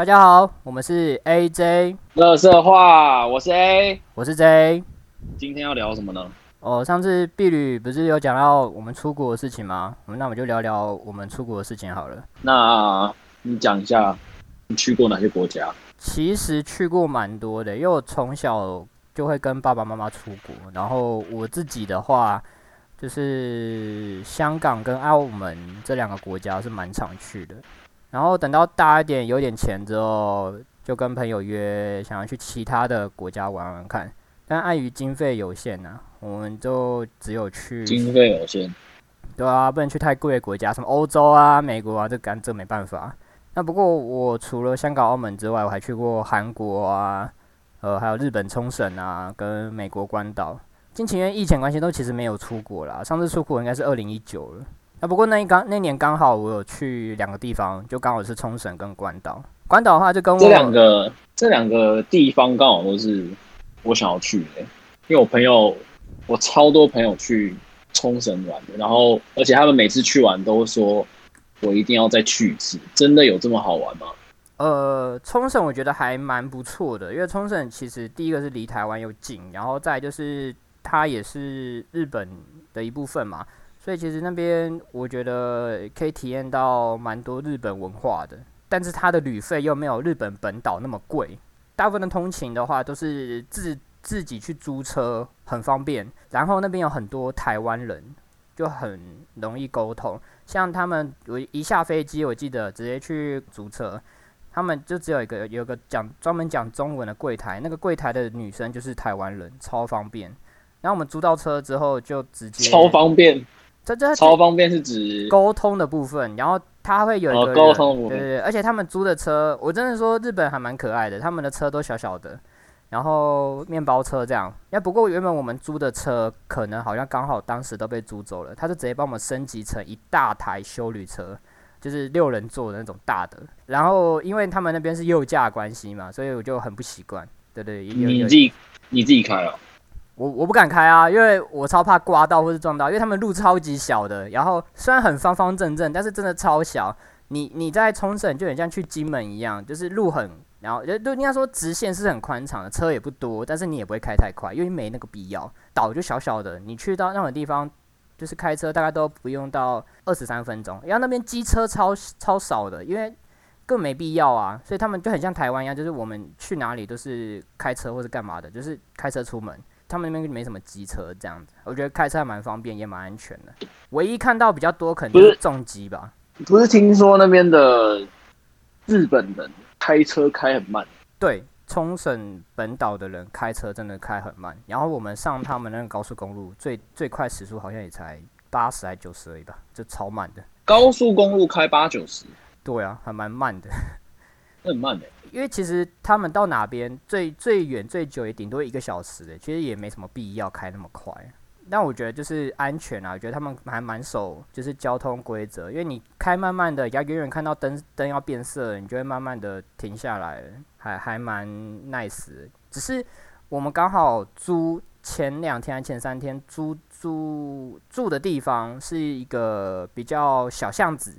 大家好，我们是 AJ 乐色话，我是 A，我是 J。今天要聊什么呢？哦，上次碧旅不是有讲到我们出国的事情吗？那我们就聊聊我们出国的事情好了。那你讲一下你去过哪些国家？其实去过蛮多的，因为我从小就会跟爸爸妈妈出国，然后我自己的话。就是香港跟澳门这两个国家是蛮常去的，然后等到大一点有点钱之后，就跟朋友约想要去其他的国家玩玩看，但碍于经费有限呢，我们就只有去经费有限，对啊，不能去太贵的国家，什么欧洲啊、美国啊，这干这没办法。那不过我除了香港、澳门之外，我还去过韩国啊，呃，还有日本冲绳啊，跟美国关岛。近期因为疫情关系，都其实没有出国啦。上次出国应该是二零一九了。那不过那一刚那年刚好我有去两个地方，就刚好是冲绳跟关岛。关岛的话就跟我这两个这两个地方刚好都是我想要去的，因为我朋友我超多朋友去冲绳玩的，然后而且他们每次去完都说我一定要再去一次。真的有这么好玩吗？呃，冲绳我觉得还蛮不错的，因为冲绳其实第一个是离台湾又近，然后再就是。它也是日本的一部分嘛，所以其实那边我觉得可以体验到蛮多日本文化的，但是它的旅费又没有日本本岛那么贵。大部分的通勤的话都是自自己去租车，很方便。然后那边有很多台湾人，就很容易沟通。像他们我一下飞机，我记得直接去租车，他们就只有一个有个讲专门讲中文的柜台，那个柜台的女生就是台湾人，超方便。然后我们租到车之后，就直接超方便。这这超方便是指沟通的部分。然后他会有一个沟通，对对对。而且他们租的车，我真的说日本还蛮可爱的。他们的车都小小的，然后面包车这样。那不过原本我们租的车可能好像刚好当时都被租走了，他就直接帮我们升级成一大台修旅车，就是六人座的那种大的。然后因为他们那边是右驾关系嘛，所以我就很不习惯。对对，你自己你自己开啊。我我不敢开啊，因为我超怕刮到或是撞到，因为他们路超级小的，然后虽然很方方正正，但是真的超小。你你在冲绳就很像去金门一样，就是路很，然后就都应该说直线是很宽敞的，车也不多，但是你也不会开太快，因为没那个必要。岛就小小的，你去到那种地方，就是开车大概都不用到二十三分钟。然后那边机车超超少的，因为更没必要啊，所以他们就很像台湾一样，就是我们去哪里都是开车或者干嘛的，就是开车出门。他们那边没什么机车这样子，我觉得开车还蛮方便，也蛮安全的。唯一看到比较多可能就是重机吧。不是听说那边的日本人开车开很慢？对，冲绳本岛的人开车真的开很慢。然后我们上他们那个高速公路，最最快时速好像也才八十还九十而已吧，就超慢的。高速公路开八九十？对啊，还蛮慢的。很慢的。因为其实他们到哪边最最远最久也顶多一个小时的，其实也没什么必要开那么快。但我觉得就是安全啊，我觉得他们还蛮守就是交通规则。因为你开慢慢的，要远远看到灯灯要变色，你就会慢慢的停下来，还还蛮 nice。只是我们刚好租前两天、前三天租租住的地方是一个比较小巷子，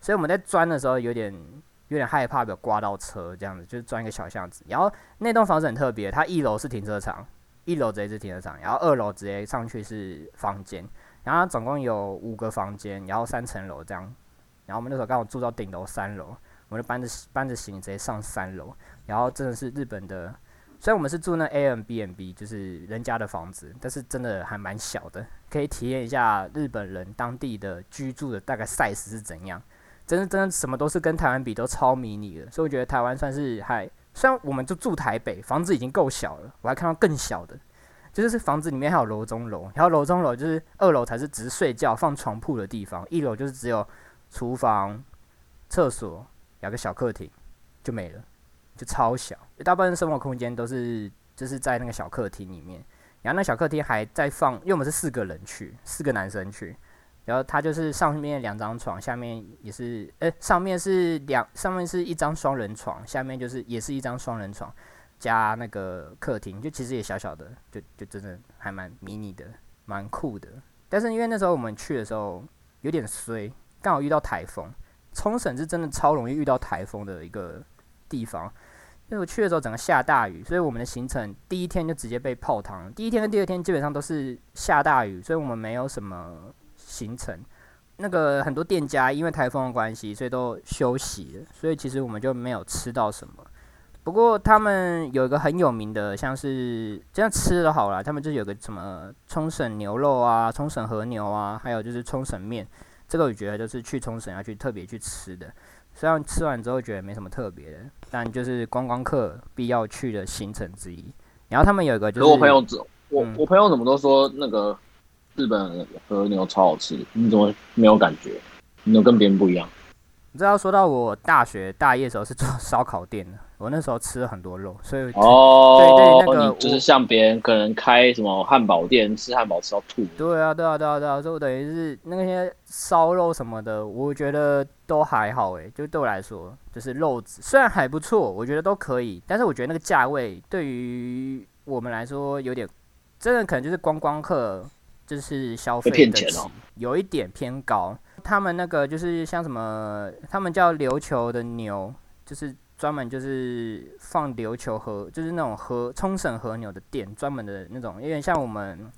所以我们在钻的时候有点。有点害怕，有刮到车这样子，就是钻一个小巷子。然后那栋房子很特别，它一楼是停车场，一楼直接是停车场，然后二楼直接上去是房间，然后总共有五个房间，然后三层楼这样。然后我们那时候刚好住到顶楼三楼，我们就搬着搬着行李直接上三楼。然后真的是日本的，虽然我们是住那 A M B N B，就是人家的房子，但是真的还蛮小的，可以体验一下日本人当地的居住的大概 size 是怎样。真的真的什么都是跟台湾比都超迷你的，所以我觉得台湾算是还虽然我们就住台北，房子已经够小了，我还看到更小的，就是房子里面还有楼中楼，然后楼中楼就是二楼才是只是睡觉放床铺的地方，一楼就是只有厨房、厕所，有个小客厅就没了，就超小，大部分生活空间都是就是在那个小客厅里面，然后那小客厅还在放，因为我们是四个人去，四个男生去。然后它就是上面两张床，下面也是，诶，上面是两，上面是一张双人床，下面就是也是一张双人床，加那个客厅，就其实也小小的，就就真的还蛮迷你的，蛮酷的。但是因为那时候我们去的时候有点衰，刚好遇到台风，冲绳是真的超容易遇到台风的一个地方。因为我去的时候整个下大雨，所以我们的行程第一天就直接被泡汤。第一天跟第二天基本上都是下大雨，所以我们没有什么行程。那个很多店家因为台风的关系，所以都休息了，所以其实我们就没有吃到什么。不过他们有一个很有名的，像是这样吃的好了，他们就有个什么冲绳牛肉啊、冲绳和牛啊，还有就是冲绳面，这个我觉得就是去冲绳要去特别去吃的。虽然吃完之后觉得没什么特别的，但就是观光客必要去的行程之一。然后他们有一个就是我朋友，我我朋友怎么都说那个日本和牛超好吃，你怎么没有感觉？你都跟别人不一样。你知道说到我大学大一的时候是做烧烤店的，我那时候吃了很多肉，所以哦，对对，那个就是像别人可能开什么汉堡店吃汉堡吃到吐。对啊，对啊，对啊，对啊，就等于是那些烧肉什么的，我觉得都还好诶，就对我来说，就是肉质虽然还不错，我觉得都可以，但是我觉得那个价位对于我们来说有点，真的可能就是观光客就是消费骗钱哦，有一点偏高。他们那个就是像什么，他们叫琉球的牛，就是专门就是放琉球和就是那种和冲绳和牛的店，专门的那种，有点像我们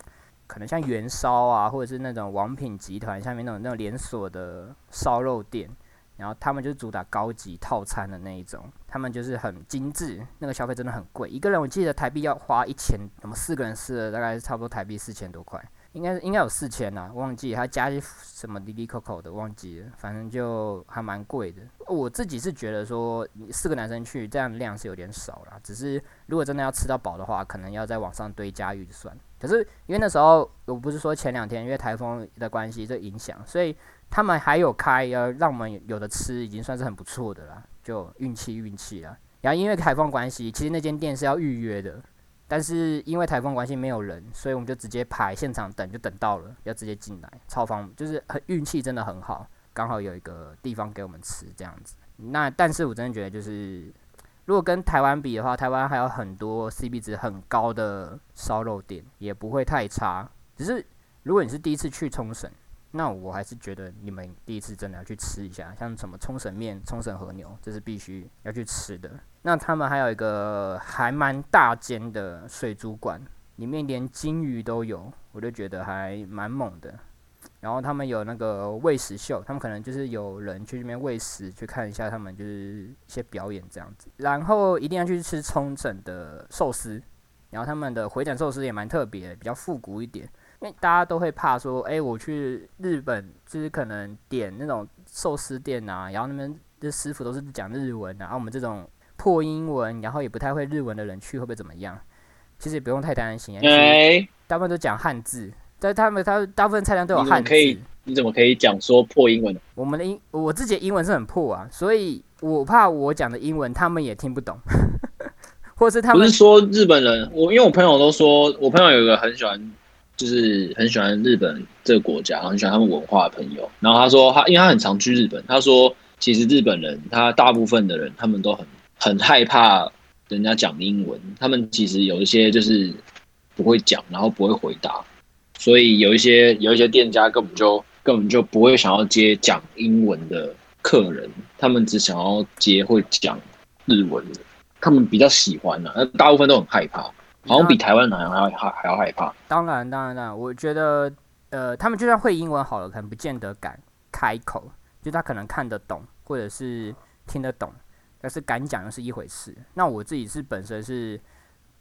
可能像元烧啊，或者是那种王品集团下面那种那种连锁的烧肉店，然后他们就是主打高级套餐的那一种，他们就是很精致，那个消费真的很贵，一个人我记得台币要花一千，我们四个人吃了大概差不多台币四千多块。应该应该有四千呐，忘记他加一什么滴滴扣扣的，忘记了，反正就还蛮贵的。我自己是觉得说，四个男生去这样量是有点少了，只是如果真的要吃到饱的话，可能要在网上堆加预算。可是因为那时候我不是说前两天因为台风的关系这影响，所以他们还有开，呃，让我们有的吃，已经算是很不错的了，就运气运气了。然后因为台风关系，其实那间店是要预约的。但是因为台风关系没有人，所以我们就直接排现场等，就等到了，要直接进来，超方就是很运气真的很好，刚好有一个地方给我们吃这样子。那但是我真的觉得就是，如果跟台湾比的话，台湾还有很多 CP 值很高的烧肉店，也不会太差。只是如果你是第一次去冲绳，那我还是觉得你们第一次真的要去吃一下，像什么冲绳面、冲绳和牛，这是必须要去吃的。那他们还有一个还蛮大间的水族馆，里面连金鱼都有，我就觉得还蛮猛的。然后他们有那个喂食秀，他们可能就是有人去那边喂食，去看一下他们就是一些表演这样子。然后一定要去吃冲绳的寿司，然后他们的回转寿司也蛮特别，比较复古一点。因为大家都会怕说，哎，我去日本就是可能点那种寿司店啊，然后那边的师傅都是讲日文啊，然后我们这种破英文，然后也不太会日文的人去会不会怎么样？其实也不用太担心，因为大部分都讲汉字，但他们他大部分菜单都有汉字。你怎么可以讲说破英文？我们的英我自己的英文是很破啊，所以我怕我讲的英文他们也听不懂，或是他们不是说日本人，我因为我朋友都说我朋友有一个很喜欢。就是很喜欢日本这个国家，很喜欢他们文化的朋友。然后他说，他因为他很常去日本，他说其实日本人他大部分的人他们都很很害怕人家讲英文，他们其实有一些就是不会讲，然后不会回答，所以有一些有一些店家根本就根本就不会想要接讲英文的客人，他们只想要接会讲日文的，他们比较喜欢的，那大部分都很害怕。好像比台湾人还要还还要害怕。当然，当然，当然，我觉得，呃，他们就算会英文好了，可能不见得敢开口。就他可能看得懂，或者是听得懂，但是敢讲又是一回事。那我自己是本身是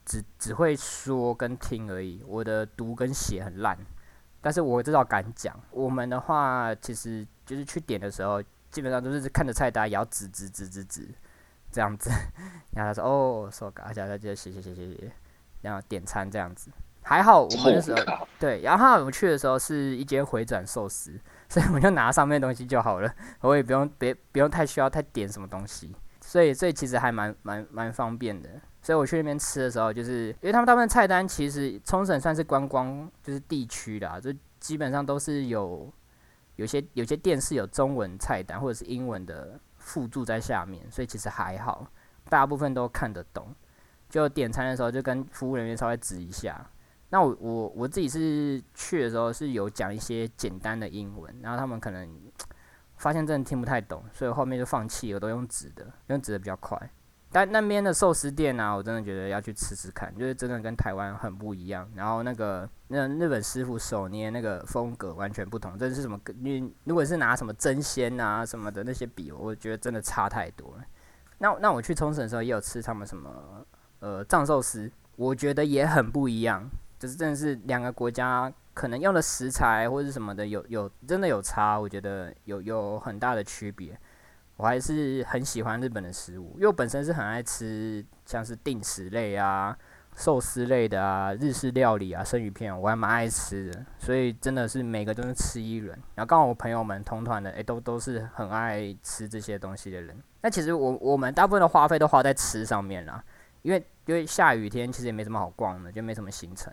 只只会说跟听而已，我的读跟写很烂，但是我知道敢讲。我们的话，其实就是去点的时候，基本上都是看着菜单，也要指指指指指这样子。然后他说：“哦，so good，大家就谢谢谢谢谢谢。”然后点餐这样子，还好我们那时候对，然后我们去的时候是一间回转寿司，所以我们就拿上面东西就好了，我也不用别不用太需要太点什么东西，所以所以其实还蛮蛮蛮方便的。所以我去那边吃的时候，就是因为他们大部分菜单其实冲绳算是观光就是地区的啊，就基本上都是有有些有些店是有中文菜单或者是英文的附注在下面，所以其实还好，大部分都看得懂。就点餐的时候，就跟服务人员稍微指一下。那我我我自己是去的时候是有讲一些简单的英文，然后他们可能发现真的听不太懂，所以后面就放弃，我都用纸的，用纸的比较快。但那边的寿司店呢，我真的觉得要去吃吃看，就是真的跟台湾很不一样。然后那个那日本师傅手捏那个风格完全不同，这是什么？你如果是拿什么真鲜啊什么的那些比，我觉得真的差太多了。那那我去冲绳的时候也有吃他们什么呃藏寿司，我觉得也很不一样，就是真的是两个国家可能用的食材或者什么的有有真的有差，我觉得有有很大的区别。我还是很喜欢日本的食物，因为我本身是很爱吃像是定食类啊、寿司类的啊、日式料理啊、生鱼片，我还蛮爱吃的，所以真的是每个都是吃一轮。然后刚好我朋友们同团的，诶，都都是很爱吃这些东西的人。那其实我我们大部分的花费都花在吃上面啦，因为因为下雨天其实也没什么好逛的，就没什么行程。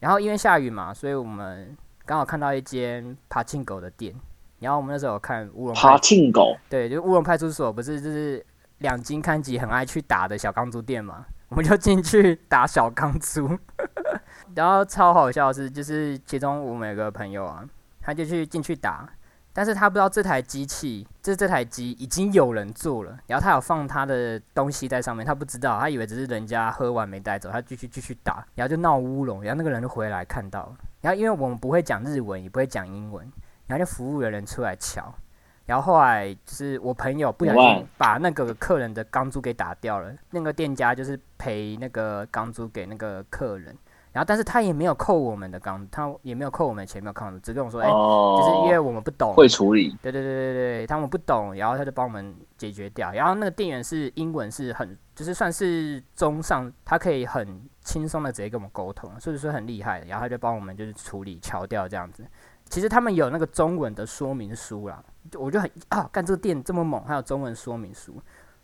然后因为下雨嘛，所以我们刚好看到一间爬庆狗的店。然后我们那时候有看乌龙爬庆狗，对，就乌龙派出所不是就是两金看吉很爱去打的小钢珠店嘛，我们就进去打小钢珠，然后超好笑的是，就是其中我们有个朋友啊，他就去进去打，但是他不知道这台机器，就是这台机已经有人做了，然后他有放他的东西在上面，他不知道，他以为只是人家喝完没带走，他继续继续打，然后就闹乌龙，然后那个人就回来看到了，然后因为我们不会讲日文，也不会讲英文。然后就服务的人出来瞧，然后后来就是我朋友不小心把那个客人的钢珠给打掉了，那个店家就是赔那个钢珠给那个客人，然后但是他也没有扣我们的钢，他也没有扣我们钱，没有扣，只跟我说，哎，就是因为我们不懂，会处理，对对对对对，他们不懂，然后他就帮我们解决掉，然后那个店员是英文是很，就是算是中上，他可以很轻松的直接跟我们沟通，所以说很厉害的，然后他就帮我们就是处理敲掉这样子。其实他们有那个中文的说明书啦，我就很啊，干这个店这么猛，还有中文说明书。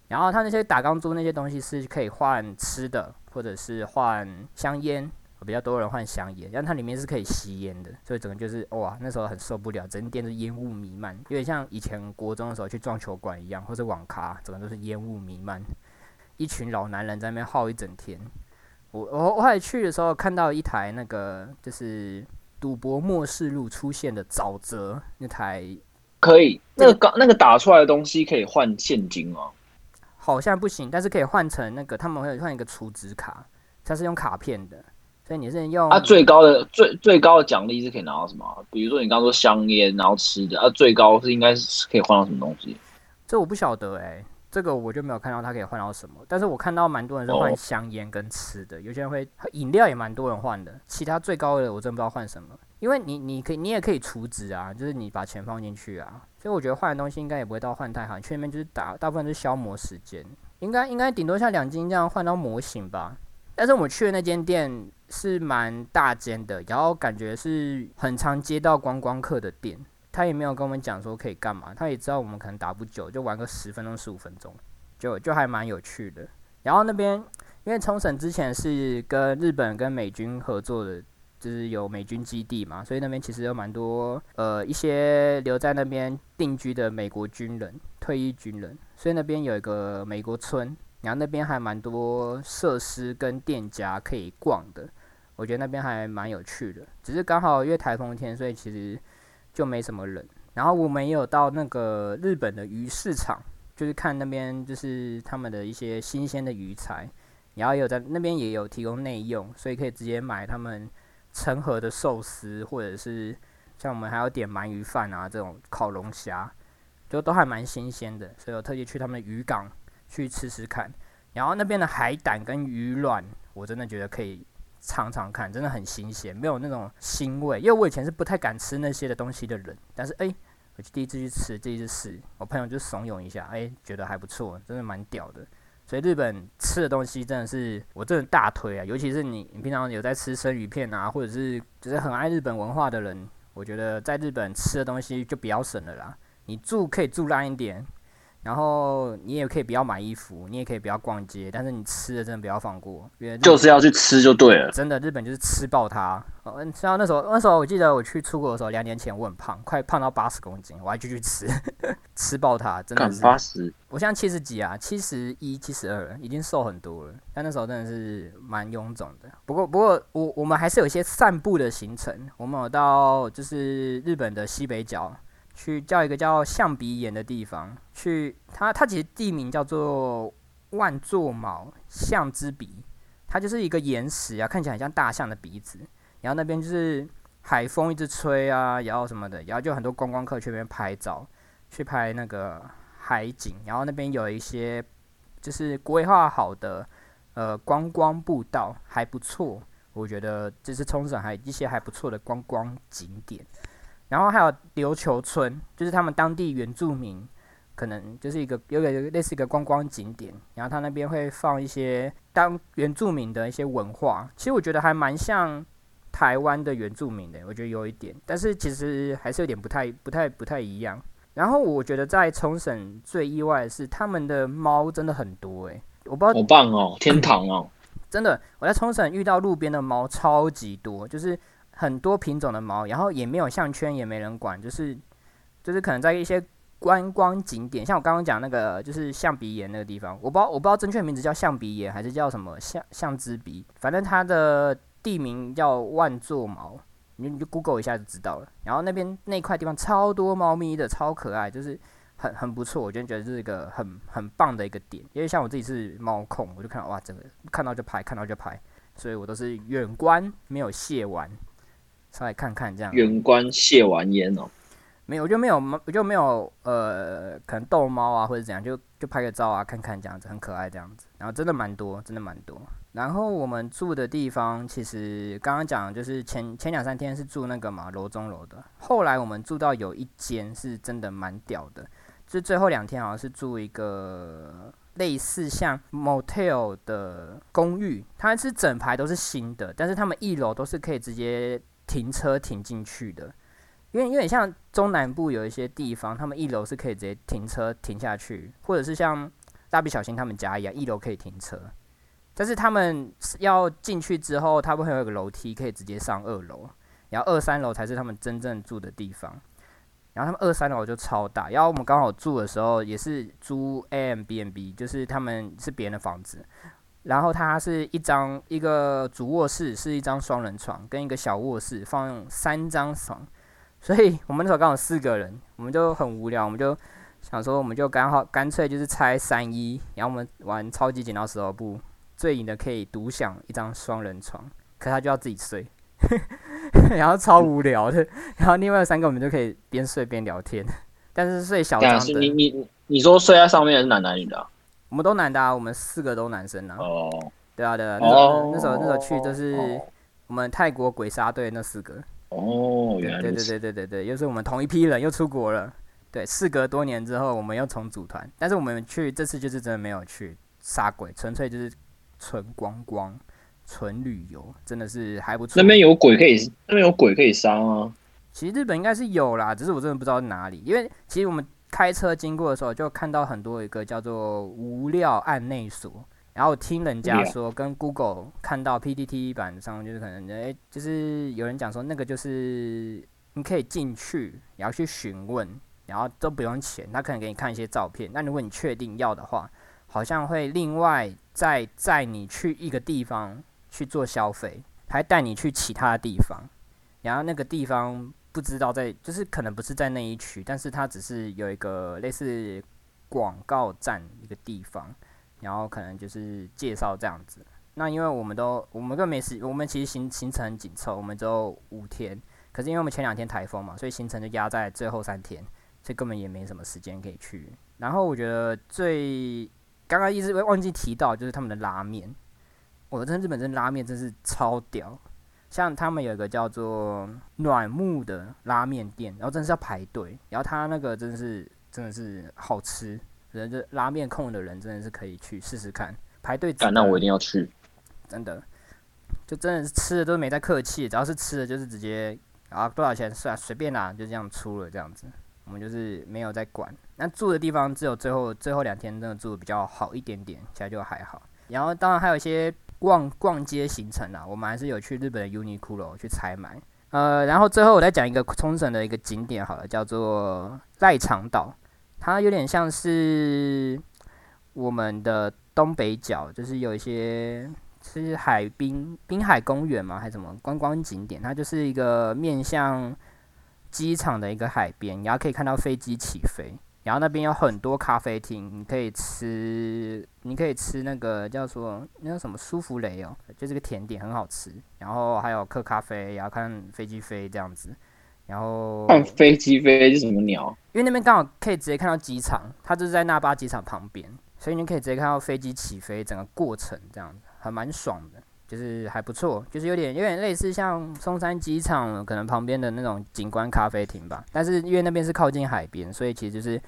然后他那些打钢珠那些东西是可以换吃的，或者是换香烟，比较多人换香烟。但它里面是可以吸烟的，所以整个就是哇，那时候很受不了，整店都烟雾弥漫，有点像以前国中的时候去撞球馆一样，或者网咖，整个都是烟雾弥漫，一群老男人在那边耗一整天。我我我还去的时候看到一台那个就是。赌博末世录出现的沼泽那台可以，那个刚那个打出来的东西可以换现金吗？好像不行，但是可以换成那个他们会换一个储值卡，它是用卡片的，所以你是用。啊，最高的最最高的奖励是可以拿到什么？比如说你刚刚说香烟，然后吃的，啊，最高是应该是可以换到什么东西？这我不晓得哎。这个我就没有看到他可以换到什么，但是我看到蛮多人是换香烟跟吃的，有些人会饮料也蛮多人换的。其他最高的我真不知道换什么，因为你你可以你也可以储值啊，就是你把钱放进去啊，所以我觉得换的东西应该也不会到换太好，去那边就是打大部分是消磨时间，应该应该顶多像两金这样换到模型吧。但是我们去的那间店是蛮大间的，然后感觉是很常接到观光客的店。他也没有跟我们讲说可以干嘛，他也知道我们可能打不久，就玩个十分钟、十五分钟，就就还蛮有趣的。然后那边因为冲绳之前是跟日本跟美军合作的，就是有美军基地嘛，所以那边其实有蛮多呃一些留在那边定居的美国军人、退役军人，所以那边有一个美国村，然后那边还蛮多设施跟店家可以逛的，我觉得那边还蛮有趣的。只是刚好因为台风天，所以其实。就没什么人，然后我们也有到那个日本的鱼市场，就是看那边就是他们的一些新鲜的鱼材，然后有在那边也有提供内用，所以可以直接买他们成盒的寿司，或者是像我们还要点鳗鱼饭啊这种烤龙虾，就都还蛮新鲜的，所以我特地去他们的渔港去吃吃看，然后那边的海胆跟鱼卵，我真的觉得可以。尝尝看，真的很新鲜，没有那种腥味。因为我以前是不太敢吃那些的东西的人，但是哎，我就第一次去吃，第一次试，我朋友就怂恿一下，哎，觉得还不错，真的蛮屌的。所以日本吃的东西真的是我真的大推啊，尤其是你，你平常有在吃生鱼片啊，或者是就是很爱日本文化的人，我觉得在日本吃的东西就比较省了啦。你住可以住烂一点。然后你也可以不要买衣服，你也可以不要逛街，但是你吃的真的不要放过，因为就是要去吃就对了。真的，日本就是吃爆它。嗯，像那时候，那时候我记得我去出国的时候，两年前我很胖，快胖到八十公斤，我还继续吃，吃爆它，真的是。八十？我现在七十几啊，七十一、七十二，已经瘦很多了。但那时候真的是蛮臃肿的。不过，不过我我们还是有一些散步的行程，我们有到就是日本的西北角。去叫一个叫象鼻岩的地方，去它它其实地名叫做万座毛象之鼻，它就是一个岩石啊，看起来很像大象的鼻子。然后那边就是海风一直吹啊，然后什么的，然后就很多观光客去那边拍照，去拍那个海景。然后那边有一些就是规划好的呃观光步道，还不错。我觉得就是冲绳还一些还不错的观光景点。然后还有琉球村，就是他们当地原住民。可能就是一个有点类似一个观光景点，然后他那边会放一些当原住民的一些文化，其实我觉得还蛮像台湾的原住民的，我觉得有一点，但是其实还是有点不太、不太、不太一样。然后我觉得在冲绳最意外的是他们的猫真的很多诶，我不知道，好棒哦，天堂哦，真的，我在冲绳遇到路边的猫超级多，就是很多品种的猫，然后也没有项圈，也没人管，就是就是可能在一些。观光景点，像我刚刚讲那个，就是象鼻岩那个地方，我不知道，我不知道正确名字叫象鼻岩还是叫什么象象之鼻，反正它的地名叫万座毛，你你就 Google 一下就知道了。然后那边那块地方超多猫咪的，超可爱，就是很很不错，我就觉得这是一个很很棒的一个点。因为像我自己是猫控，我就看到哇，这个看到就拍，看到就拍，所以我都是远观，没有亵玩，上来看看这样。远观谢完烟哦。没有，我就没有，我就没有呃，可能逗猫啊，或者怎样，就就拍个照啊，看看这样子，很可爱这样子。然后真的蛮多，真的蛮多。然后我们住的地方，其实刚刚讲就是前前两三天是住那个嘛楼中楼的，后来我们住到有一间是真的蛮屌的，就最后两天好像是住一个类似像 motel 的公寓，它是整排都是新的，但是他们一楼都是可以直接停车停进去的。因为因为像中南部有一些地方，他们一楼是可以直接停车停下去，或者是像蜡笔小新他们家一样，一楼可以停车。但是他们要进去之后，他们会有一个楼梯可以直接上二楼，然后二三楼才是他们真正住的地方。然后他们二三楼就超大，然后我们刚好住的时候也是租 A M B N B，就是他们是别人的房子，然后它是一张一个主卧室是一张双人床，跟一个小卧室放三张床。所以我们那时候刚好四个人，我们就很无聊，我们就想说，我们就刚好干脆就是拆三一，然后我们玩超级剪刀石头布，最赢的可以独享一张双人床，可他就要自己睡，然后超无聊的，然后另外三个我们就可以边睡边聊天，但是睡小张的。你你你说睡在上面是男男女的？我们都男的啊，我们四个都男生啊。哦。对啊对啊，那时候那时候那时候去就是我们泰国鬼杀队那四个。哦，原来对对对对对对，又是我们同一批人又出国了。对，事隔多年之后，我们又重组团，但是我们去这次就是真的没有去杀鬼，纯粹就是纯观光、纯旅游，真的是还不错。那边有鬼可以，那边有鬼可以杀吗？其实日本应该是有啦，只是我真的不知道哪里。因为其实我们开车经过的时候，就看到很多一个叫做无料案内所。然后听人家说，跟 Google 看到 PPT 版上就是可能，哎，就是有人讲说那个就是你可以进去，然后去询问，然后都不用钱，他可能给你看一些照片。那如果你确定要的话，好像会另外再载你去一个地方去做消费，还带你去其他地方。然后那个地方不知道在，就是可能不是在那一区，但是它只是有一个类似广告站一个地方。然后可能就是介绍这样子，那因为我们都我们更没时，我们其实行行程很紧凑，我们只有五天，可是因为我们前两天台风嘛，所以行程就压在最后三天，所以根本也没什么时间可以去。然后我觉得最刚刚一直忘记提到就是他们的拉面，我真日本真拉面真是超屌，像他们有一个叫做暖木的拉面店，然后真的是要排队，然后他那个真的是真的是好吃。人就拉面控的人真的是可以去试试看，排队。那我一定要去，真的，就真的是吃的都没在客气，只要是吃的就是直接啊多少钱算随便拿，就这样出了这样子，我们就是没有在管。那住的地方只有最后最后两天真的住的比较好一点点，其他就还好。然后当然还有一些逛逛街行程啊，我们还是有去日本的 Uniqlo 去采买。呃，然后最后我再讲一个冲绳的一个景点好了，叫做赖长岛。它有点像是我们的东北角，就是有一些是海滨滨海公园嘛，还是什么观光景点？它就是一个面向机场的一个海边，然后可以看到飞机起飞，然后那边有很多咖啡厅，你可以吃，你可以吃那个叫做那叫什么舒芙蕾哦，就是个甜点，很好吃。然后还有喝咖啡，然后看飞机飞这样子。然后看飞机飞是什么鸟？因为那边刚好可以直接看到机场，它就是在那巴机场旁边，所以你可以直接看到飞机起飞整个过程，这样子还蛮爽的。就是还不错，就是有点有点类似像松山机场可能旁边的那种景观咖啡厅吧。但是因为那边是靠近海边，所以其实就是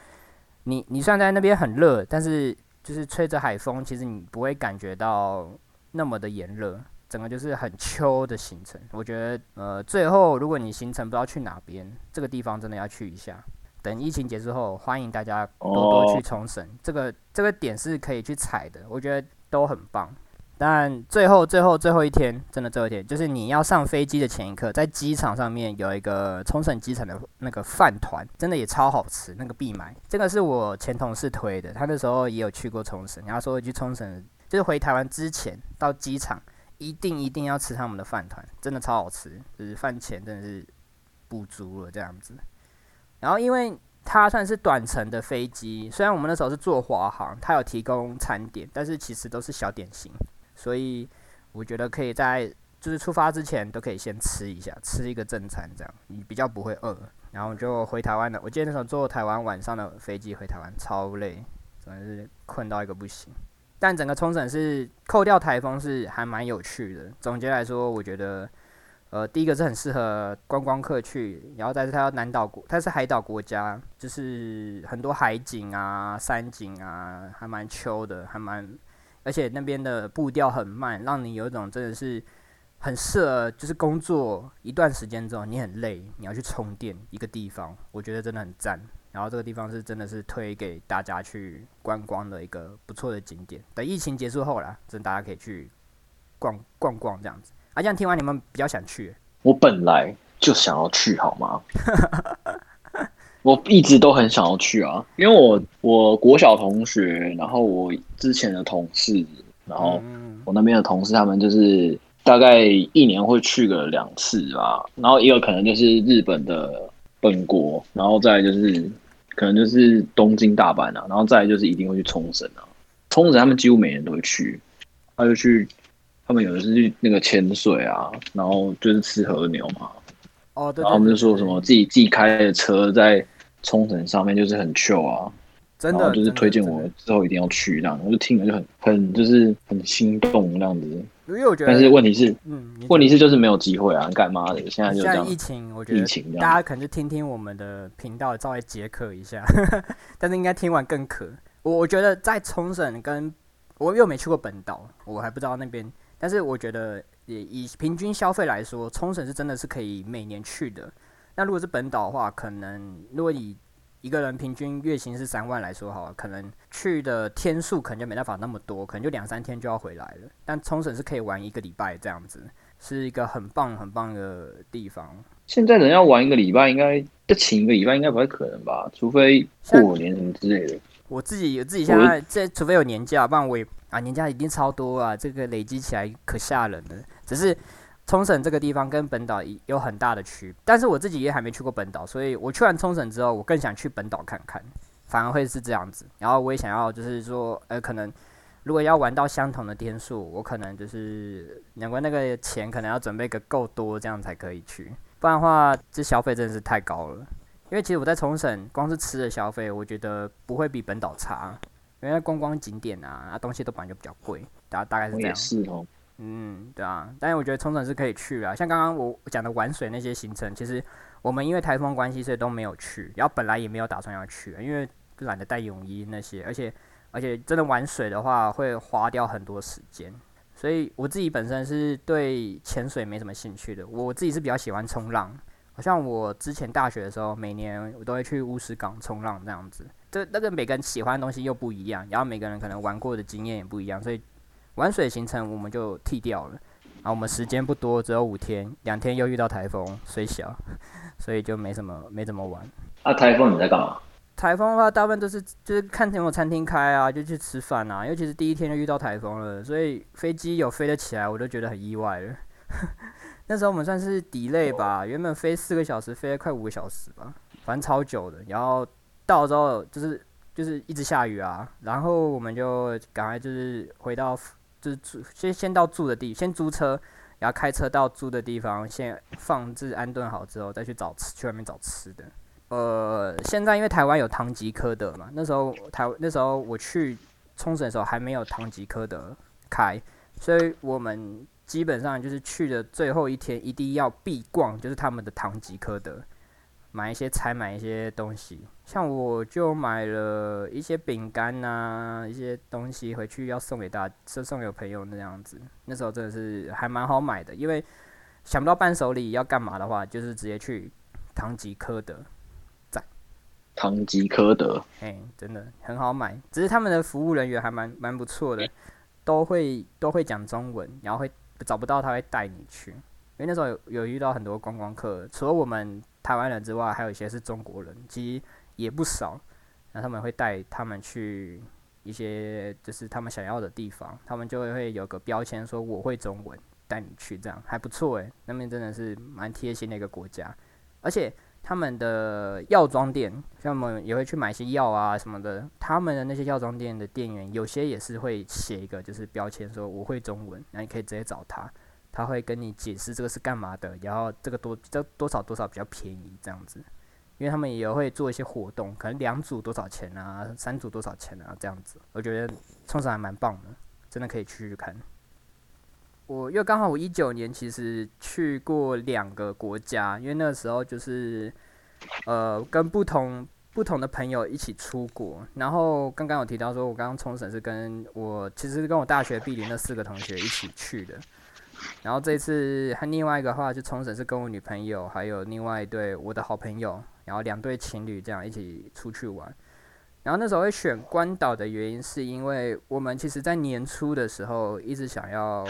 你你虽然在那边很热，但是就是吹着海风，其实你不会感觉到那么的炎热。整个就是很秋的行程。我觉得呃，最后如果你行程不知道去哪边，这个地方真的要去一下。等疫情结束后，欢迎大家多多去冲绳。这个这个点是可以去踩的，我觉得都很棒。但最后、最后、最后一天，真的最后一天，就是你要上飞机的前一刻，在机场上面有一个冲绳机场的那个饭团，真的也超好吃，那个必买。这个是我前同事推的，他那时候也有去过冲绳，然后说去冲绳，就是回台湾之前到机场一定一定要吃他们的饭团，真的超好吃，就是饭钱真的是补足了这样子。然后因为它算是短程的飞机，虽然我们那时候是坐华航，它有提供餐点，但是其实都是小点心。所以我觉得可以在就是出发之前都可以先吃一下，吃一个正餐，这样你比较不会饿。然后就回台湾了。我记得那时候坐台湾晚上的飞机回台湾，超累，真的是困到一个不行。但整个冲绳是扣掉台风是还蛮有趣的。总结来说，我觉得呃第一个是很适合观光客去，然后再是它南岛国，它是海岛国家，就是很多海景啊、山景啊，还蛮秋的，还蛮。而且那边的步调很慢，让你有一种真的是很适合，就是工作一段时间之后你很累，你要去充电一个地方，我觉得真的很赞。然后这个地方是真的是推给大家去观光的一个不错的景点。等疫情结束后啦，真大家可以去逛逛逛这样子。啊，这样听完你们比较想去？我本来就想要去，好吗？我一直都很想要去啊，因为我我国小同学，然后我之前的同事，然后我那边的同事，他们就是大概一年会去个两次吧，然后也有可能就是日本的本国，然后再就是可能就是东京、大阪啊，然后再就是一定会去冲绳啊，冲绳他们几乎每年都会去，他就去，他们有的是去那个潜水啊，然后就是吃和牛嘛，哦，对，然后他们就说什么自己自己开的车在。冲绳上面就是很 chill 啊，真的就是推荐我之后一定要去这样，我就听了就很很就是很心动这样子。因为我觉得，但是问题是，嗯，问题是就是没有机会啊，干嘛的？现在就这样。疫情，我觉得疫情，大家可能就听听我们的频道，稍微解渴一下。但是应该听完更渴。我我觉得在冲绳跟我又没去过本岛，我还不知道那边。但是我觉得也以平均消费来说，冲绳是真的是可以每年去的。那如果是本岛的话，可能如果以一个人平均月薪是三万来说，哈，可能去的天数可能就没办法那么多，可能就两三天就要回来了。但冲绳是可以玩一个礼拜这样子，是一个很棒很棒的地方。现在人要玩一个礼拜，应该要请一个礼拜，应该不太可能吧？除非过年什么之类的。我自己有自己现在这，除非有年假，不然我也啊年假一定超多啊，这个累积起来可吓人了。只是。冲绳这个地方跟本岛有很大的区，但是我自己也还没去过本岛，所以我去完冲绳之后，我更想去本岛看看，反而会是这样子。然后我也想要，就是说，呃，可能如果要玩到相同的天数，我可能就是两个那个钱可能要准备个够多，这样才可以去，不然的话，这消费真的是太高了。因为其实我在冲绳光是吃的消费，我觉得不会比本岛差，因为观光景点啊，啊东西都本来就比较贵，大大概是这样。是哦。嗯，对啊，但是我觉得冲绳是可以去啊。像刚刚我讲的玩水那些行程，其实我们因为台风关系，所以都没有去。然后本来也没有打算要去，因为懒得带泳衣那些，而且而且真的玩水的话会花掉很多时间。所以我自己本身是对潜水没什么兴趣的。我自己是比较喜欢冲浪，好像我之前大学的时候，每年我都会去乌石港冲浪这样子。这那个每个人喜欢的东西又不一样，然后每个人可能玩过的经验也不一样，所以。玩水行程我们就剃掉了，啊，我们时间不多，只有五天，两天又遇到台风，水小，所以就没什么，没怎么玩。啊，台风你在干嘛？台风的话，大部分都是就是看有没有餐厅开啊，就去吃饭啊。尤其是第一天就遇到台风了，所以飞机有飞得起来，我都觉得很意外了。那时候我们算是 delay 吧，原本飞四个小时，飞了快五个小时吧，反正超久的。然后到之后就是就是一直下雨啊，然后我们就赶快就是回到就是住先先到住的地，先租车，然后开车到住的地方，先放置安顿好之后，再去找吃去外面找吃的。呃，现在因为台湾有唐吉诃德嘛，那时候台那时候我去冲绳的时候还没有唐吉诃德开，所以我们基本上就是去的最后一天一定要必逛，就是他们的唐吉诃德。买一些菜，买一些东西，像我就买了一些饼干呐，一些东西回去要送给大，是送给朋友那样子。那时候真的是还蛮好买的，因为想不到伴手礼要干嘛的话，就是直接去唐吉诃德。在唐吉诃德，嘿，真的很好买，只是他们的服务人员还蛮蛮不错的，都会都会讲中文，然后会找不到他会带你去，因为那时候有有遇到很多观光客，除了我们。台湾人之外，还有一些是中国人，其实也不少。那他们会带他们去一些就是他们想要的地方，他们就会会有个标签说我会中文，带你去，这样还不错诶。那边真的是蛮贴心的一个国家，而且他们的药妆店，像我们也会去买些药啊什么的，他们的那些药妆店的店员有些也是会写一个就是标签说我会中文，那你可以直接找他。他会跟你解释这个是干嘛的，然后这个多这多少多少比较便宜这样子，因为他们也会做一些活动，可能两组多少钱啊，三组多少钱啊这样子。我觉得冲绳还蛮棒的，真的可以去去看。我因为刚好我一九年其实去过两个国家，因为那个时候就是呃跟不同不同的朋友一起出国，然后刚刚有提到说我刚刚冲绳是跟我其实是跟我大学毕业那四个同学一起去的。然后这次和另外一个话就冲绳是跟我女朋友，还有另外一对我的好朋友，然后两对情侣这样一起出去玩。然后那时候会选关岛的原因，是因为我们其实在年初的时候一直想要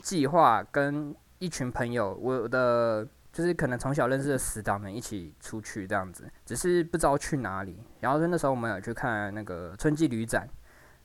计划跟一群朋友，我的就是可能从小认识的死党们一起出去这样子，只是不知道去哪里。然后那时候我们有去看那个春季旅展，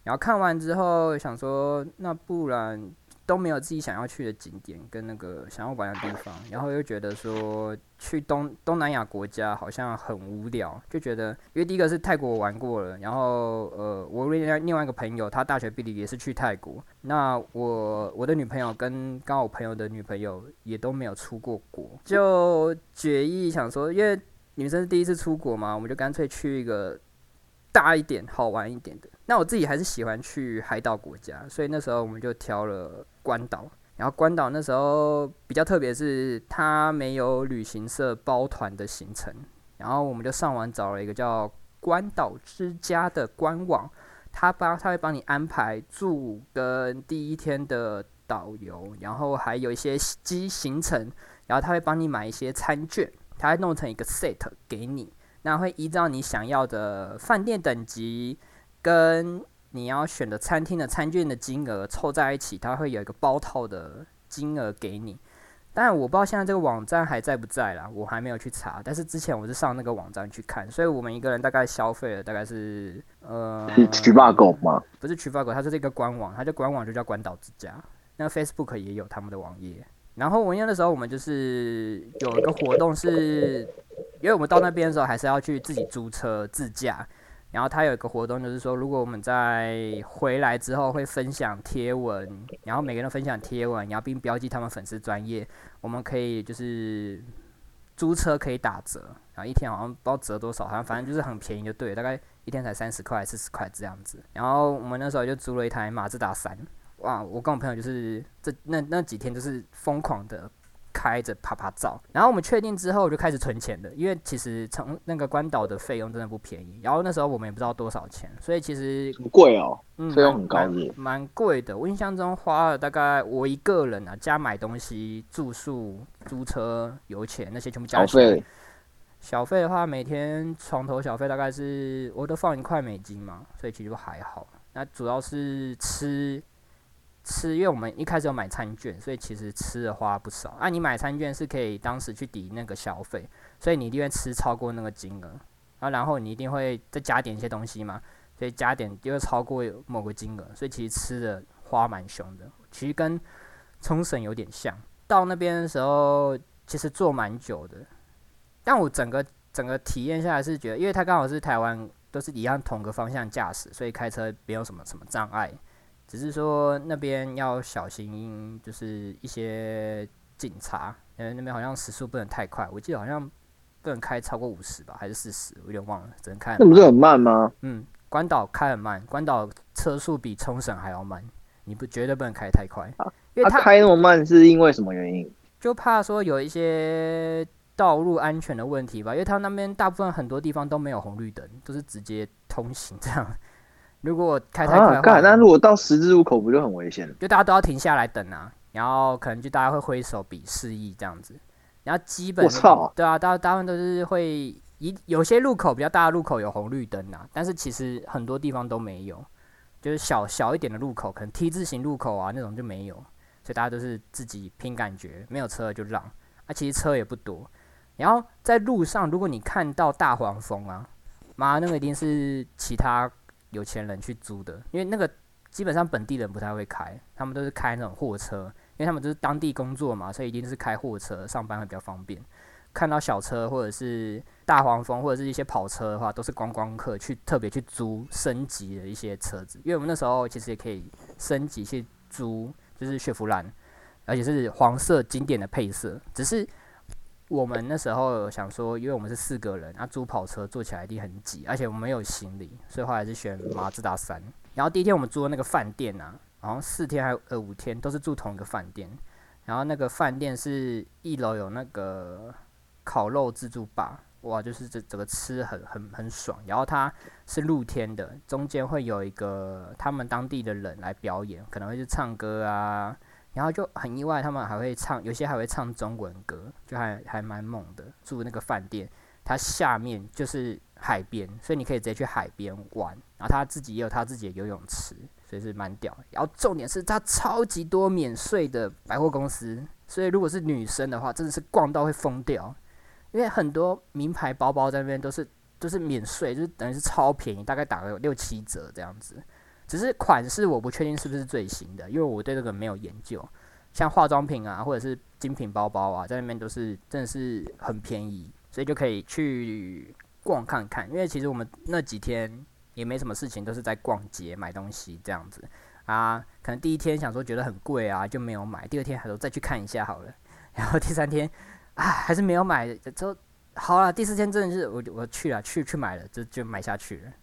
然后看完之后想说，那不然。都没有自己想要去的景点跟那个想要玩的地方，然后又觉得说去东东南亚国家好像很无聊，就觉得因为第一个是泰国我玩过了，然后呃我另外另外一个朋友他大学毕业也是去泰国，那我我的女朋友跟刚好我朋友的女朋友也都没有出过国，就决议想说，因为女生是第一次出国嘛，我们就干脆去一个大一点、好玩一点的。那我自己还是喜欢去海岛国家，所以那时候我们就挑了。关岛，然后关岛那时候比较特别，是它没有旅行社包团的行程，然后我们就上网找了一个叫关岛之家的官网，他帮他会帮你安排住跟第一天的导游，然后还有一些机行程，然后他会帮你买一些餐券，他会弄成一个 set 给你，那会依照你想要的饭店等级跟。你要选的餐厅的餐券的金额凑在一起，它会有一个包套的金额给你。当然，我不知道现在这个网站还在不在啦，我还没有去查。但是之前我是上那个网站去看，所以我们一个人大概消费了大概是呃，是渠霸狗吗？不是渠霸狗，它是这个官网，它的官网就叫关岛之家。那 Facebook 也有他们的网页。然后我那的时候，我们就是有一个活动，是因为我们到那边的时候还是要去自己租车自驾。然后他有一个活动，就是说，如果我们在回来之后会分享贴文，然后每个人都分享贴文，然后并标记他们粉丝专业，我们可以就是租车可以打折，然后一天好像不知道折多少，好像反正就是很便宜就对，大概一天才三十块、四十块这样子。然后我们那时候就租了一台马自达三，哇！我跟我朋友就是这那那几天就是疯狂的。开着啪啪照，然后我们确定之后就开始存钱的，因为其实从那个关岛的费用真的不便宜，然后那时候我们也不知道多少钱，所以其实不贵哦，费用很高是蛮贵的。我印象中花了大概我一个人啊，加买东西、住宿、租车、油钱那些全部加起来，小费的话每天床头小费大概是我都放一块美金嘛，所以其实还好。那主要是吃。吃，因为我们一开始有买餐券，所以其实吃的花不少。啊，你买餐券是可以当时去抵那个消费，所以你一定会吃超过那个金额。啊，然后你一定会再加点一些东西嘛，所以加点就会超过某个金额，所以其实吃的花蛮凶的。其实跟冲绳有点像。到那边的时候，其实坐蛮久的，但我整个整个体验下来是觉得，因为它刚好是台湾都是一样同个方向驾驶，所以开车没有什么什么障碍，只是说那边要小心，就是一些警察，因为那边好像时速不能太快，我记得好像不能开超过五十吧，还是四十，我有点忘了，只能开。那不是很慢吗？嗯，关岛开很慢，关岛车速比冲绳还要慢，你不绝对不能开太快，因为它他开那么慢是因为什么原因？就怕说有一些道路安全的问题吧，因为他那边大部分很多地方都没有红绿灯，都是直接通行这样。如果开太快啊，的话，干，那如果到十字路口不就很危险？就大家都要停下来等啊，然后可能就大家会挥手比示意这样子，然后基本我操。对啊，大大部分都是会一有些路口比较大的路口有红绿灯啊，但是其实很多地方都没有，就是小小一点的路口，可能 T 字形路口啊那种就没有，所以大家都是自己凭感觉，没有车就让，啊其实车也不多，然后在路上如果你看到大黄蜂啊，妈那个一定是其他有钱人去租的，因为那个基本上本地人不太会开，他们都是开那种货车，因为他们都是当地工作嘛，所以一定是开货车上班会比较方便。看到小车或者是大黄蜂或者是一些跑车的话，都是观光客去特别去租升级的一些车子，因为我们那时候其实也可以升级去租，就是雪佛兰，而且是黄色经典的配色，只是。我们那时候想说，因为我们是四个人，啊，租跑车坐起来一定很挤，而且我们没有行李，所以后来是选马自达三。然后第一天我们住的那个饭店啊，好像四天还有呃五天都是住同一个饭店。然后那个饭店是一楼有那个烤肉自助吧，哇，就是这整个吃很很很爽。然后它是露天的，中间会有一个他们当地的人来表演，可能会去唱歌啊。然后就很意外，他们还会唱，有些还会唱中文歌，就还还蛮猛的。住那个饭店，它下面就是海边，所以你可以直接去海边玩。然后他自己也有他自己的游泳池，所以是蛮屌。然后重点是他超级多免税的百货公司，所以如果是女生的话，真的是逛到会疯掉。因为很多名牌包包在那边都是都是免税，就是等于是超便宜，大概打个六七折这样子。只是款式我不确定是不是最新的，因为我对这个没有研究。像化妆品啊，或者是精品包包啊，在那边都是真的是很便宜，所以就可以去逛看看。因为其实我们那几天也没什么事情，都是在逛街买东西这样子啊。可能第一天想说觉得很贵啊，就没有买。第二天还说再去看一下好了，然后第三天啊还是没有买，之后好了，第四天真的是我我去了去去买了，就就买下去了，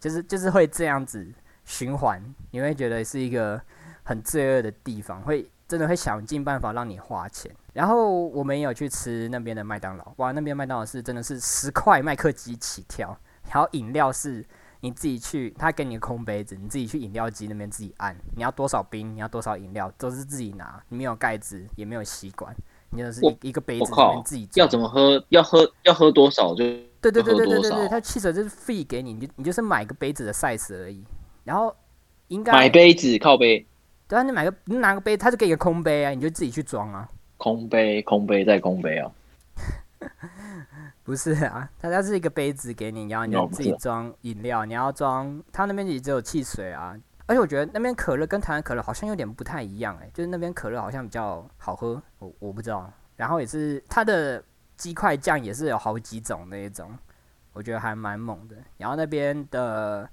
就是就是会这样子。循环，你会觉得是一个很罪恶的地方，会真的会想尽办法让你花钱。然后我们也有去吃那边的麦当劳，哇，那边麦当劳是真的是十块麦克鸡起跳，然后饮料是你自己去，他给你个空杯子，你自己去饮料机那边自己按，你要多少冰，你要多少饮料都是自己拿，你没有盖子，也没有吸管，你就是一一个杯子里面自己要怎么喝，要喝要喝多少就对对对对对对对，他汽水就是 free 给你，你就你就是买个杯子的 size 而已。然后应该买杯子靠杯，对啊，你买个你拿个杯，他就给一个空杯啊，你就自己去装啊。空杯，空杯再空杯啊？不是啊，他他是一个杯子给你，然后你要自己装饮料，你要装，他那边也只有汽水啊。而且我觉得那边可乐跟台湾可乐好像有点不太一样哎，就是那边可乐好像比较好喝，我我不知道。然后也是它的鸡块酱也是有好几种那一种，我觉得还蛮猛的。然后那边的。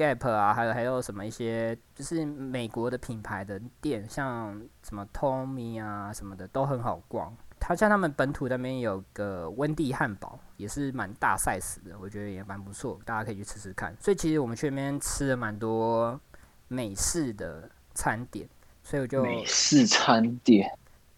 Gap 啊，还有还有什么一些，就是美国的品牌的店，像什么 Tommy 啊什么的，都很好逛。它像他们本土那边有个温蒂汉堡，也是蛮大 size 的，我觉得也蛮不错，大家可以去吃吃看。所以其实我们去那边吃了蛮多美式的餐点，所以我就美式餐点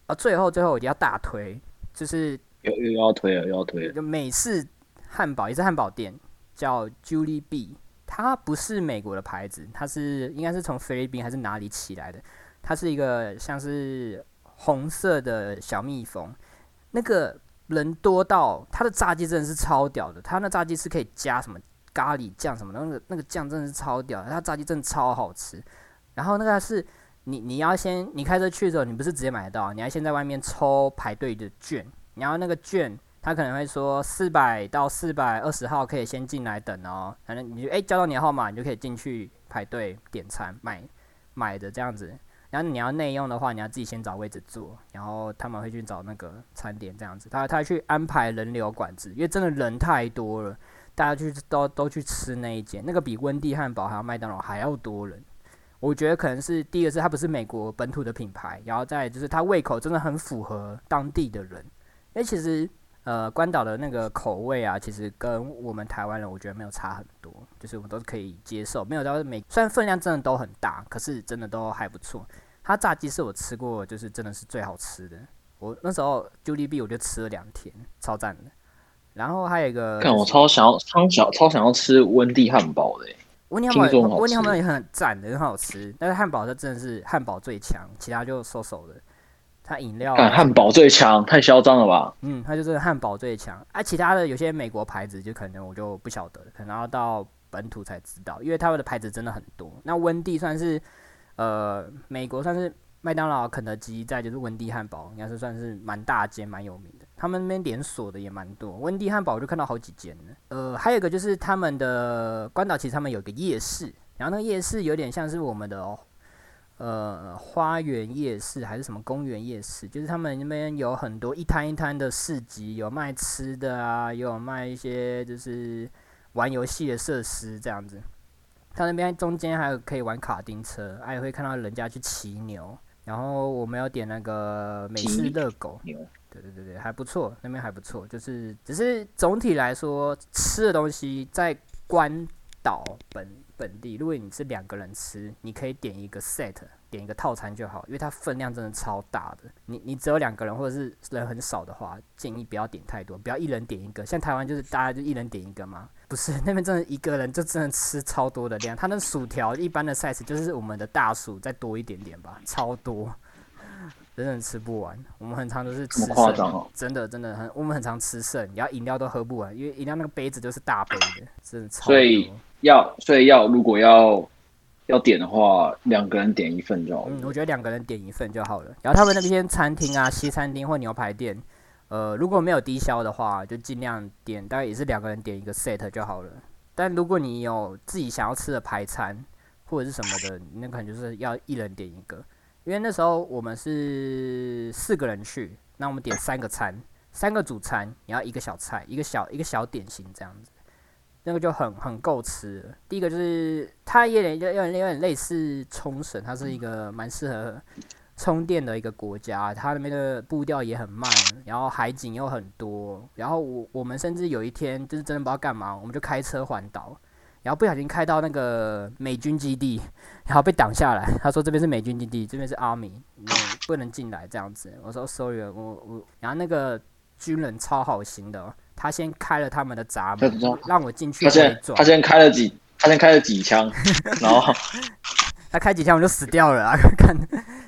啊，最后最后我就要大推，就是又又要推了，又要推了，就美式汉堡，也是汉堡店，叫 Julie B。它不是美国的牌子，它是应该是从菲律宾还是哪里起来的？它是一个像是红色的小蜜蜂，那个人多到它的炸鸡真的是超屌的，它那炸鸡是可以加什么咖喱酱什么的，那个那个酱真的是超屌，它炸鸡真的超好吃。然后那个是你你要先你开车去的时候，你不是直接买得到，你要先在外面抽排队的券，然后那个券。他可能会说四百到四百二十号可以先进来等哦，反正你就诶交到你的号码，你就可以进去排队点餐买买的这样子。然后你要内用的话，你要自己先找位置坐，然后他们会去找那个餐点这样子，他他去安排人流管制，因为真的人太多了，大家去都都去吃那一间，那个比温蒂汉堡还有麦当劳还要多人。我觉得可能是第一个是它不是美国本土的品牌，然后再就是它胃口真的很符合当地的人，因为其实呃关岛的那个口味啊，其实跟我们台湾人我觉得没有差很多，就是我们都是可以接受，没有到每虽然分量真的都很大，可是真的都还不错。它炸鸡是我吃过就是真的是最好吃的，我那时候 j u l b 我就吃了两天，超赞的。然后还有一个，看我超想要超想超想要吃温蒂汉堡的。温蒂汉堡，温蒂汉堡也很赞的，很好吃。但是汉堡它真的是汉堡最强，其他就收手的。它饮料，汉堡最强，太嚣张了吧？嗯，它就是汉堡最强。啊，其他的有些美国牌子就可能我就不晓得，可能要到本土才知道，因为他们的牌子真的很多。那温蒂算是呃美国算是麦当劳、肯德基，在就是温蒂汉堡，应该是算是蛮大间、蛮有名的。他们那边连锁的也蛮多，温蒂汉堡我就看到好几间呢。呃，还有一个就是他们的关岛，其实他们有个夜市，然后那个夜市有点像是我们的呃花园夜市还是什么公园夜市，就是他们那边有很多一摊一摊的市集，有卖吃的啊，也有卖一些就是玩游戏的设施这样子。他那边中间还有可以玩卡丁车，还会看到人家去骑牛。然后我们要点那个美式热狗。对对对对，还不错，那边还不错，就是只是总体来说，吃的东西在关岛本本地，如果你是两个人吃，你可以点一个 set，点一个套餐就好，因为它分量真的超大的。你你只有两个人或者是人很少的话，建议不要点太多，不要一人点一个。像台湾就是大家就一人点一个嘛，不是 那边真的一个人就真的吃超多的量，他那薯条一般的 size 就是我们的大薯再多一点点吧，超多。真的吃不完，我们很常都是吃剩，真的真的很，我们很常吃剩，然后饮料都喝不完，因为饮料那个杯子就是大杯的，真的超所以要，所以要，如果要要点的话，两个人点一份就好。嗯，我觉得两个人点一份就好了。然后他们那边餐厅啊，西餐厅或牛排店，呃，如果没有低消的话，就尽量点，大概也是两个人点一个 set 就好了。但如果你有自己想要吃的排餐或者是什么的，那可能就是要一人点一个。因为那时候我们是四个人去，那我们点三个餐，三个主餐，然后一个小菜，一个小一个小点心这样子，那个就很很够吃。第一个就是它有点有点有点类似冲绳，它是一个蛮适合充电的一个国家，它那边的步调也很慢，然后海景又很多，然后我我们甚至有一天就是真的不知道干嘛，我们就开车环岛。然后不小心开到那个美军基地，然后被挡下来。他说这边是美军基地，这边是 Army，你不能进来这样子。我说 Sorry，我我。然后那个军人超好心的，他先开了他们的闸门，让我进去。他先他先开了几他先开了几枪，然 后 他开几枪我就死掉了啊！看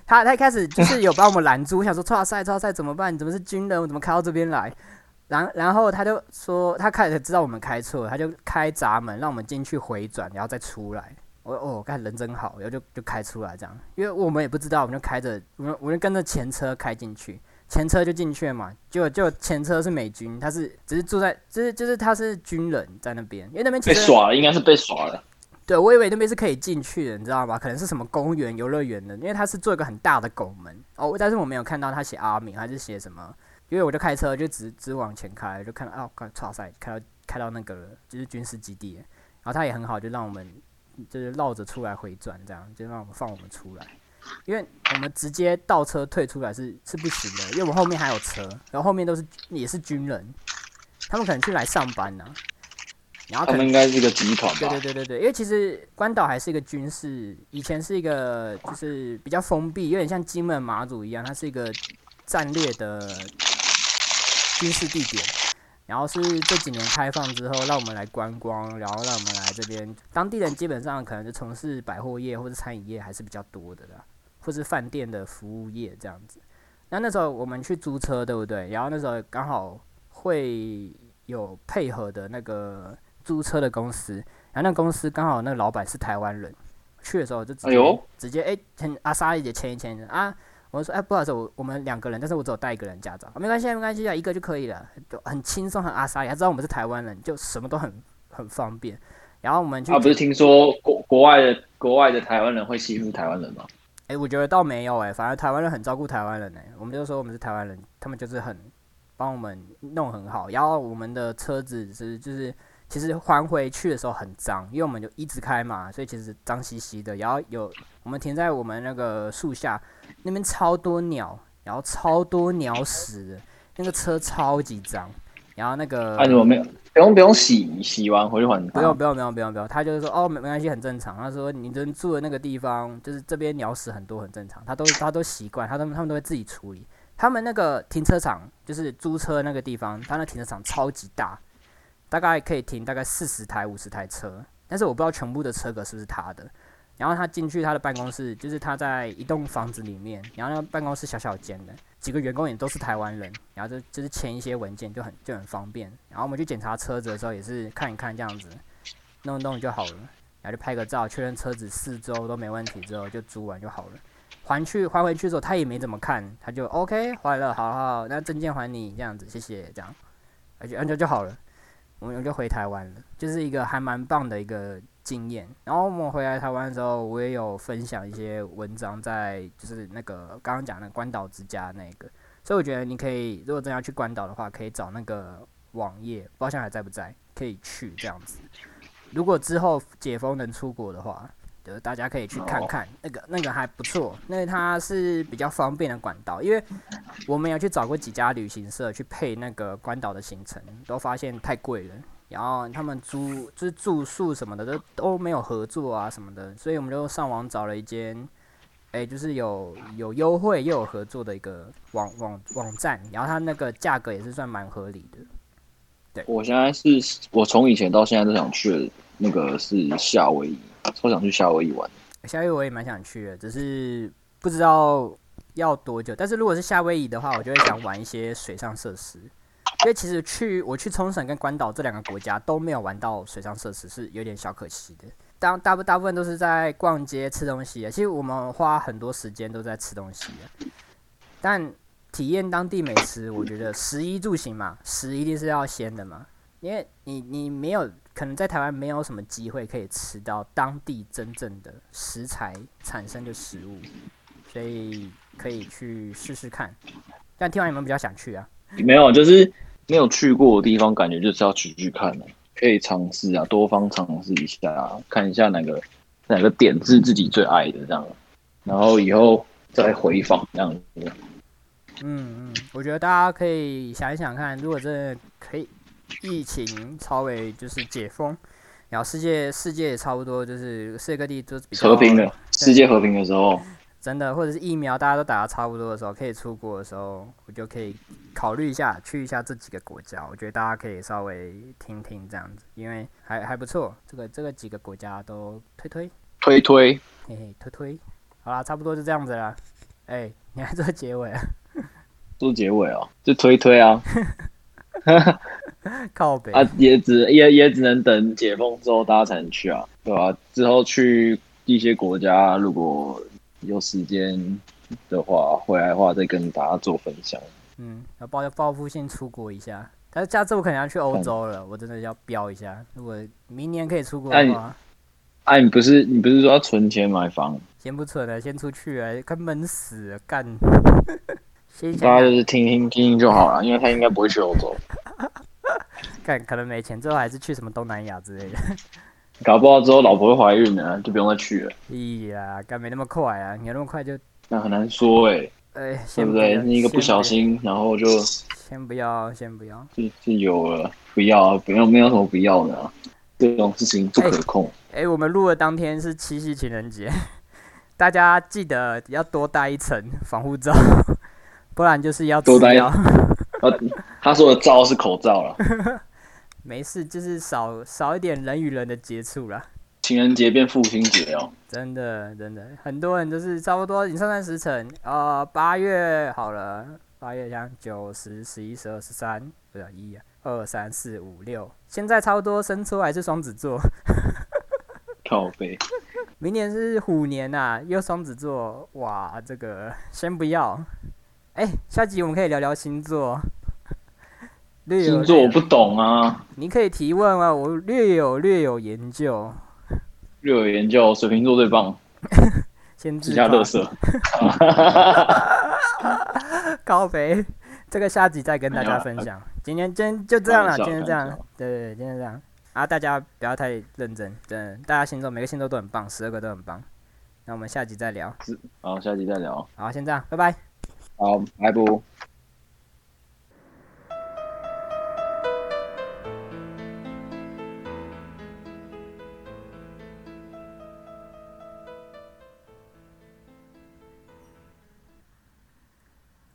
他他一开始就是有把我们拦住，我想说超赛超赛怎么办？你怎么是军人？我怎么开到这边来？然然后他就说，他开始知道我们开错，他就开闸门让我们进去回转，然后再出来。我哦，看人真好，然后就就开出来这样，因为我们也不知道，我们就开着，我们我们跟着前车开进去，前车就进去了嘛。就就前车是美军，他是只是住在，就是就是他是军人在那边，因为那边被耍了，应该是被耍了。对，我以为那边是可以进去的，你知道吗？可能是什么公园、游乐园的，因为他是做一个很大的拱门哦，但是我没有看到他写阿明还是写什么。因为我就开车，就直直往前开，就看到啊，看超赛，开到开到那个就是军事基地，然后他也很好，就让我们就是绕着出来回转，这样就让我们放我们出来，因为我们直接倒车退出来是是不行的，因为我们后面还有车，然后后面都是也是军人，他们可能去来上班呢，然后他们应该是一个集团，对对对对对，因为其实关岛还是一个军事，以前是一个就是比较封闭，有点像金门马祖一样，它是一个战略的。军事地点，然后是这几年开放之后，让我们来观光，然后让我们来这边。当地人基本上可能就从事百货业或者餐饮业还是比较多的啦，或是饭店的服务业这样子。那那时候我们去租车，对不对？然后那时候刚好会有配合的那个租车的公司，然后那公司刚好那个老板是台湾人，去的时候就直接直接哎签阿莎一姐签一签啊。我说：“哎，不好意思，我我们两个人，但是我只有带一个人驾照，没关系，没关系啊，一个就可以了，就很轻松，很阿莎，他知道我们是台湾人，就什么都很很方便。然后我们就……啊，不是听说国国外的国外的台湾人会欺负台湾人吗？哎、我觉得倒没有哎、反而台湾人很照顾台湾人哎、我们就说我们是台湾人，他们就是很帮我们弄很好，然后我们的车子是就是其实还回去的时候很脏，因为我们就一直开嘛，所以其实脏兮兮的。然后有我们停在我们那个树下，那边超多鸟，然后超多鸟屎，那个车超级脏。然后那个啊，你们没有不用不用洗，洗完回去还他。不用不用不用不用不用，他就是说哦没没关系很正常。他说你人住的那个地方，就是这边鸟屎很多很正常，他都他都习惯，他都他们都会自己处理。他们那个停车场就是租车那个地方，他那停车场超级大，大概可以停大概四十台五十台车，但是我不知道全部的车格是不是他的。然后他进去他的办公室，就是他在一栋房子里面，然后那个办公室小小间的，几个员工也都是台湾人，然后就就是签一些文件就很就很方便。然后我们去检查车子的时候也是看一看这样子，弄弄就好了，然后就拍个照，确认车子四周都没问题之后就租完就好了。还去还回去的时候他也没怎么看，他就 OK 还了，好好好，那证件还你这样子，谢谢这样，而且按照就好了，我们就回台湾了，就是一个还蛮棒的一个经验。然后我们回来台湾的时候，我也有分享一些文章在就是那个刚刚讲的关岛之家那个，所以我觉得你可以如果真要去关岛的话，可以找那个网页，不知道现在还在不在，可以去这样子。如果之后解封能出国的话，就是大家可以去看看，那个那个还不错，那个它是比较方便的管道，因为我们有去找过几家旅行社去配那个关岛的行程，都发现太贵了，然后他们租就是住宿什么的都都没有合作啊什么的，所以我们就上网找了一间，哎、就是有有优惠又有合作的一个网网网站，然后它那个价格也是算蛮合理的。对我现在是我从以前到现在都想去的那个是夏威夷，超想去夏威夷玩。夏威夷我也蛮想去的，只是不知道要多久。但是如果是夏威夷的话，我就会想玩一些水上设施，因为其实去我去冲绳跟关岛这两个国家都没有玩到水上设施，是有点小可惜的。当大部大部分都是在逛街吃东西啊，其实我们花很多时间都在吃东西，但体验当地美食，我觉得食衣住行嘛，食一定是要先的嘛，因为你你没有可能在台湾没有什么机会可以吃到当地真正的食材产生的食物，所以可以去试试看。但听完你们比较想去啊？没有，就是没有去过的地方，感觉就是要去去看的，可以尝试啊，多方尝试一下，看一下哪个哪个点是自己最爱的这样，然后以后再回访这样子。嗯嗯，我觉得大家可以想一想看，如果真的可以疫情稍微就是解封，然后世界世界也差不多就是世界各地都是比较和平的世界和平的时候，真的，或者是疫苗大家都打的差不多的时候，可以出国的时候，我就可以考虑一下去一下这几个国家。我觉得大家可以稍微听听这样子，因为还还不错。这个这个几个国家都推推，推推嘿嘿推推。好啦，差不多就这样子啦。哎、你还做结尾啊？做结尾哦，就推推啊 靠北。啊，也只也也只能等解封之后大家才能去啊，对吧、之后去一些国家，如果有时间的话，回来的话再跟大家做分享。嗯，要报报复性出国一下。但是下次我可能要去欧洲了，我真的要飙一下。如果明年可以出国那你的话，啊，你不是你不是说要存钱买房？先不存了，先出去啊，快闷死了，干。大家就是听听听听就好了，因为他应该不会去欧洲，看可能没钱，最后还是去什么东南亚之类的。搞不好之后老婆会怀孕了，就不用再去了。咦呀，干没那么快啊！你要那么快就，那很难说哎、哎、对不对？要你一个不小，心，然后就先不要，先不要。就就有了，不要，不要，没有什么不要的、啊，这种事情不可控。哎、我们录的当天是七夕情人节，大家记得要多带一层防护罩，不然就是要多带吃药。呃，他说的罩是口罩了，没事，就是少少一点人与人的接触啦。情人节变父亲节哦。真的，真的，很多人都是差不多，你算算时辰，呃，八月好了，八月像九、十、十一、十二、十三，不是一啊，二、三、四、五、六，现在差不多生出来是双子座，靠背，明年是虎年呐、又双子座，哇，这个先不要。哎、下集我们可以聊聊星座。略有星座我不懂啊，你可以提问啊，我略有略有研究。略有研究，水瓶座最棒。先自发下垃圾。高肥，这个下集再跟大家分享。今天今天就这样了，今天这样对对对，今天这样啊，大家不要太认真，真的，大家星座每个星座都很棒，十二个都很棒。那我们下集再聊，好，下集再聊。好，先这样，拜拜。好，拜拜。